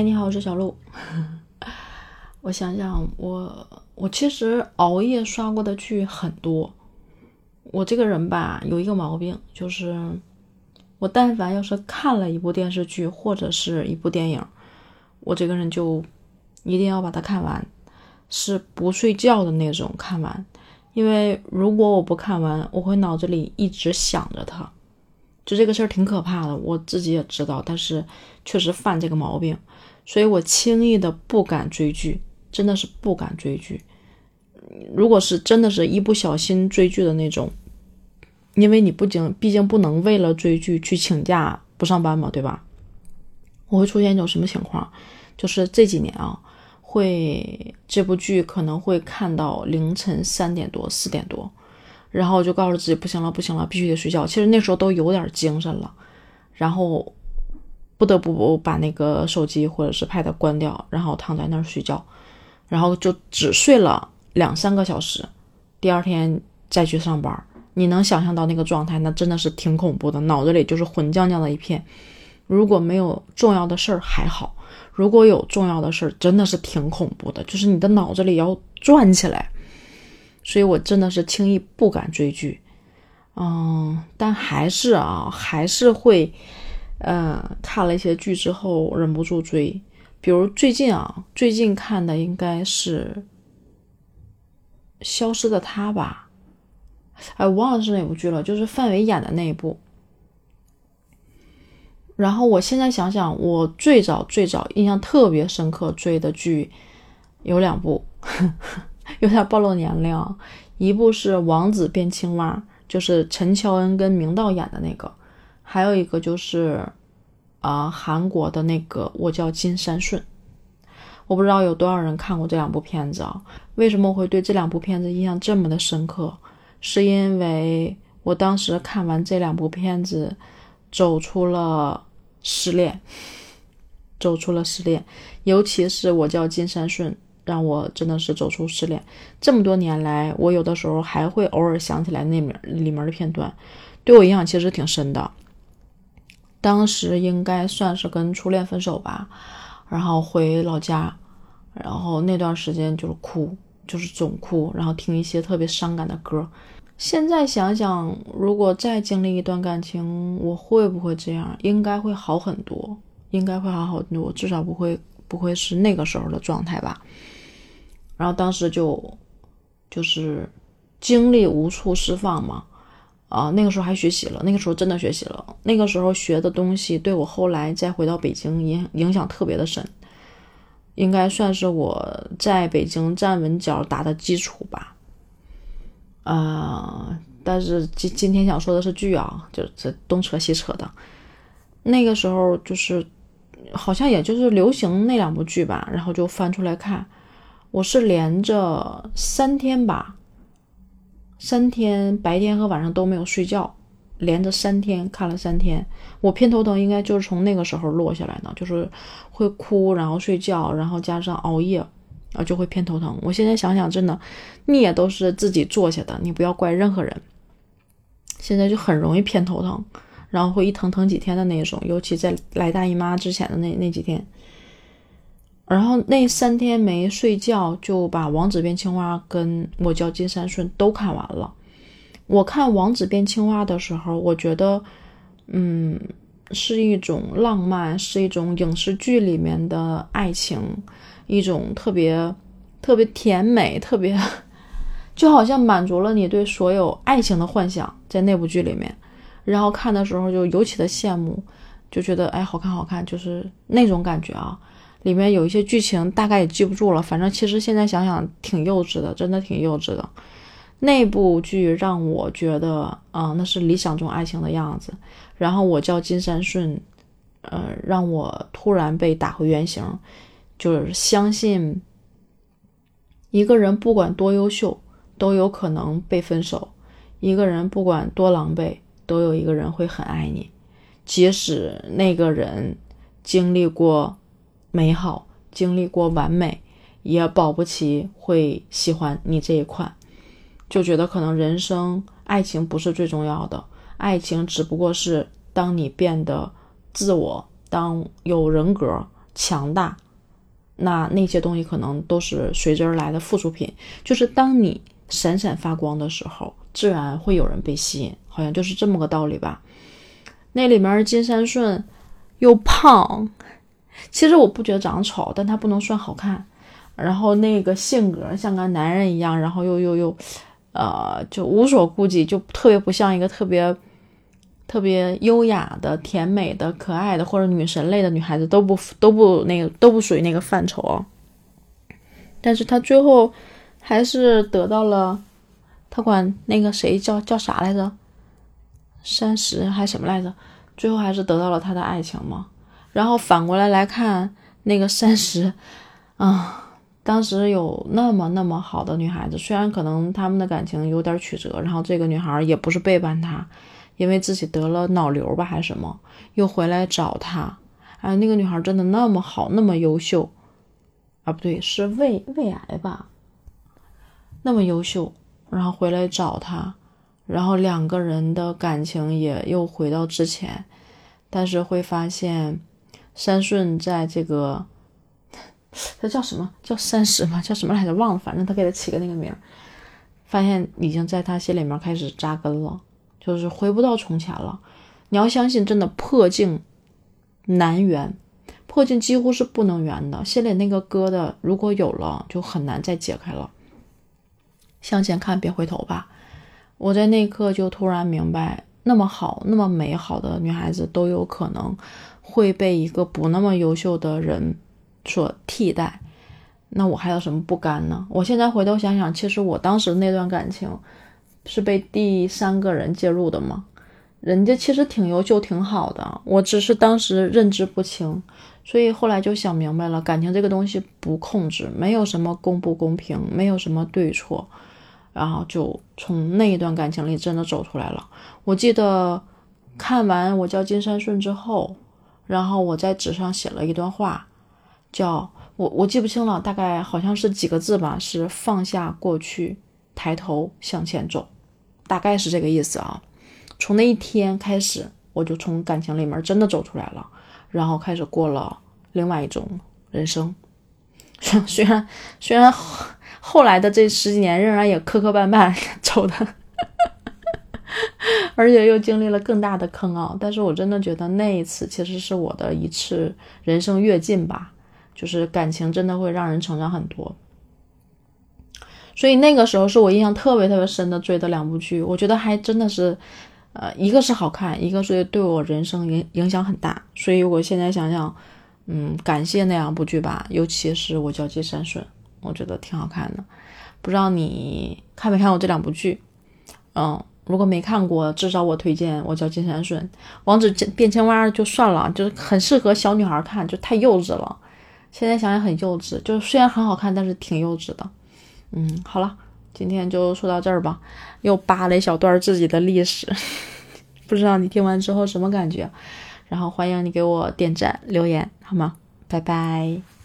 嗨，你好，我是小鹿。我想想，我我其实熬夜刷过的剧很多。我这个人吧，有一个毛病，就是我但凡要是看了一部电视剧或者是一部电影，我这个人就一定要把它看完，是不睡觉的那种看完。因为如果我不看完，我会脑子里一直想着它。就这个事儿挺可怕的，我自己也知道，但是确实犯这个毛病，所以我轻易的不敢追剧，真的是不敢追剧。如果是真的是一不小心追剧的那种，因为你不仅毕竟不能为了追剧去请假不上班嘛，对吧？我会出现一种什么情况？就是这几年啊，会这部剧可能会看到凌晨三点多、四点多。然后我就告诉自己不行了，不行了，必须得睡觉。其实那时候都有点精神了，然后不得不把那个手机或者是 pad 关掉，然后躺在那儿睡觉，然后就只睡了两三个小时，第二天再去上班。你能想象到那个状态，那真的是挺恐怖的，脑子里就是混浆浆的一片。如果没有重要的事儿还好，如果有重要的事儿，真的是挺恐怖的，就是你的脑子里要转起来。所以我真的是轻易不敢追剧，嗯，但还是啊，还是会，呃，看了一些剧之后忍不住追。比如最近啊，最近看的应该是《消失的她》吧？哎，我忘了是哪部剧了，就是范伟演的那一部。然后我现在想想，我最早最早印象特别深刻追的剧有两部。有点暴露年龄，一部是《王子变青蛙》，就是陈乔恩跟明道演的那个；还有一个就是，啊，韩国的那个《我叫金山顺》。我不知道有多少人看过这两部片子啊？为什么我会对这两部片子印象这么的深刻？是因为我当时看完这两部片子，走出了失恋，走出了失恋，尤其是《我叫金山顺》。让我真的是走出失恋。这么多年来，我有的时候还会偶尔想起来那面里面的片段，对我影响其实挺深的。当时应该算是跟初恋分手吧，然后回老家，然后那段时间就是哭，就是总哭，然后听一些特别伤感的歌。现在想想，如果再经历一段感情，我会不会这样？应该会好很多，应该会好很多，至少不会不会是那个时候的状态吧。然后当时就，就是精力无处释放嘛，啊，那个时候还学习了，那个时候真的学习了，那个时候学的东西对我后来再回到北京影影响特别的深，应该算是我在北京站稳脚打的基础吧，啊，但是今今天想说的是剧啊，就这东扯西扯的，那个时候就是好像也就是流行那两部剧吧，然后就翻出来看。我是连着三天吧，三天白天和晚上都没有睡觉，连着三天看了三天。我偏头疼应该就是从那个时候落下来的，就是会哭，然后睡觉，然后加上熬夜，啊就会偏头疼。我现在想想，真的孽都是自己做下的，你不要怪任何人。现在就很容易偏头疼，然后会一疼疼几天的那种，尤其在来大姨妈之前的那那几天。然后那三天没睡觉，就把《王子变青蛙》跟我叫金三顺都看完了。我看《王子变青蛙》的时候，我觉得，嗯，是一种浪漫，是一种影视剧里面的爱情，一种特别特别甜美，特别 就好像满足了你对所有爱情的幻想，在那部剧里面。然后看的时候就尤其的羡慕，就觉得哎，好看好看，就是那种感觉啊。里面有一些剧情大概也记不住了，反正其实现在想想挺幼稚的，真的挺幼稚的。那部剧让我觉得，啊，那是理想中爱情的样子。然后我叫金山顺，呃，让我突然被打回原形，就是相信一个人不管多优秀，都有可能被分手；一个人不管多狼狈，都有一个人会很爱你，即使那个人经历过。美好经历过完美，也保不齐会喜欢你这一款，就觉得可能人生爱情不是最重要的，爱情只不过是当你变得自我，当有人格，强大，那那些东西可能都是随之而来的附属品。就是当你闪闪发光的时候，自然会有人被吸引，好像就是这么个道理吧。那里面金三顺又胖，其实我不觉得长得丑，但他不能算好看。然后那个性格像个男人一样，然后又又又，呃，就无所顾忌，就特别不像一个特别特别优雅的、甜美的、可爱的或者女神类的女孩子，都不都不那个都不属于那个范畴。但是他最后还是得到了，他管那个谁叫叫啥来着？山石还什么来着？最后还是得到了他的爱情嘛。然后反过来来看那个山石，啊。当时有那么那么好的女孩子，虽然可能他们的感情有点曲折，然后这个女孩也不是背叛他，因为自己得了脑瘤吧还是什么，又回来找他。哎，那个女孩真的那么好，那么优秀啊？不对，是胃胃癌吧？那么优秀，然后回来找他，然后两个人的感情也又回到之前，但是会发现三顺在这个。他叫什么叫三十吗？叫什么来着？忘了。反正他给他起个那个名，发现已经在他心里面开始扎根了，就是回不到从前了。你要相信，真的破镜难圆，破镜几乎是不能圆的。心里那个疙瘩如果有了，就很难再解开了。向前看，别回头吧。我在那一刻就突然明白，那么好、那么美好的女孩子都有可能会被一个不那么优秀的人。所替代，那我还有什么不甘呢？我现在回头想想，其实我当时那段感情是被第三个人介入的吗？人家其实挺优秀、挺好的，我只是当时认知不清，所以后来就想明白了，感情这个东西不控制，没有什么公不公平，没有什么对错，然后就从那一段感情里真的走出来了。我记得看完《我叫金山顺》之后，然后我在纸上写了一段话。叫我我记不清了，大概好像是几个字吧，是放下过去，抬头向前走，大概是这个意思啊。从那一天开始，我就从感情里面真的走出来了，然后开始过了另外一种人生。虽然虽然后来的这十几年仍然也磕磕绊绊 走的，而且又经历了更大的坑啊，但是我真的觉得那一次其实是我的一次人生跃进吧。就是感情真的会让人成长很多，所以那个时候是我印象特别特别深的追的两部剧，我觉得还真的是，呃，一个是好看，一个是对我人生影影响很大。所以我现在想想，嗯，感谢那两部剧吧，尤其是《我叫金山顺》，我觉得挺好看的。不知道你看没看过这两部剧？嗯，如果没看过，至少我推荐《我叫金山顺》。王子变青蛙就算了，就是很适合小女孩看，就太幼稚了。现在想想很幼稚，就虽然很好看，但是挺幼稚的。嗯，好了，今天就说到这儿吧。又扒了一小段自己的历史，不知道你听完之后什么感觉？然后欢迎你给我点赞留言，好吗？拜拜。